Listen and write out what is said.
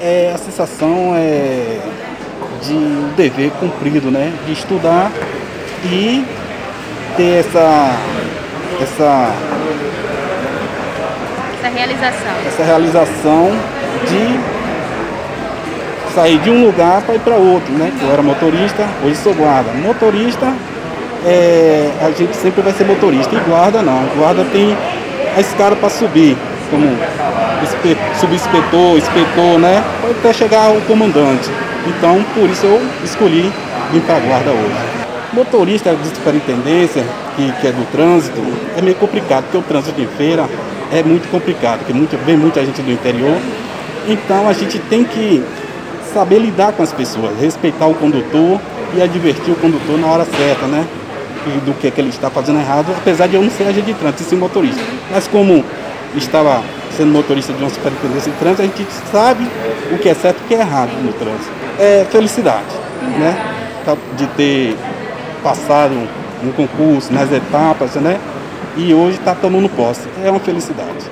É, a sensação é de um dever cumprido, né? De estudar e ter essa, essa, Essa realização. essa realização de sair de um lugar para ir para outro, né? Eu era motorista, hoje sou guarda. Motorista, é, a gente sempre vai ser motorista e guarda não. Guarda tem a escada para subir, como subinspetor, inspetor, né? Até chegar ao comandante. Então, por isso eu escolhi vir para a guarda hoje. Motorista de superintendência, que, que é do trânsito, é meio complicado, porque o trânsito em feira é muito complicado, porque muita, vem muita gente do interior. Então a gente tem que saber lidar com as pessoas, respeitar o condutor e advertir o condutor na hora certa, né? E do que, é que ele está fazendo errado, apesar de eu não ser agente de trânsito, sim motorista. Mas como estava sendo motorista de uma superintendência de trânsito, a gente sabe o que é certo e o que é errado no trânsito. É felicidade, né? Tá- De ter passado um concurso nas etapas, né? E hoje está tomando posse. É uma felicidade.